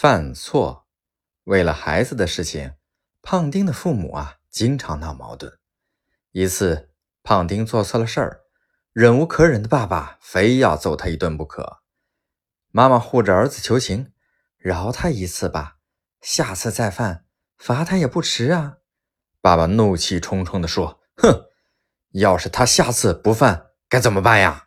犯错，为了孩子的事情，胖丁的父母啊经常闹矛盾。一次，胖丁做错了事儿，忍无可忍的爸爸非要揍他一顿不可。妈妈护着儿子求情，饶他一次吧，下次再犯，罚他也不迟啊。爸爸怒气冲冲地说：“哼，要是他下次不犯，该怎么办呀？”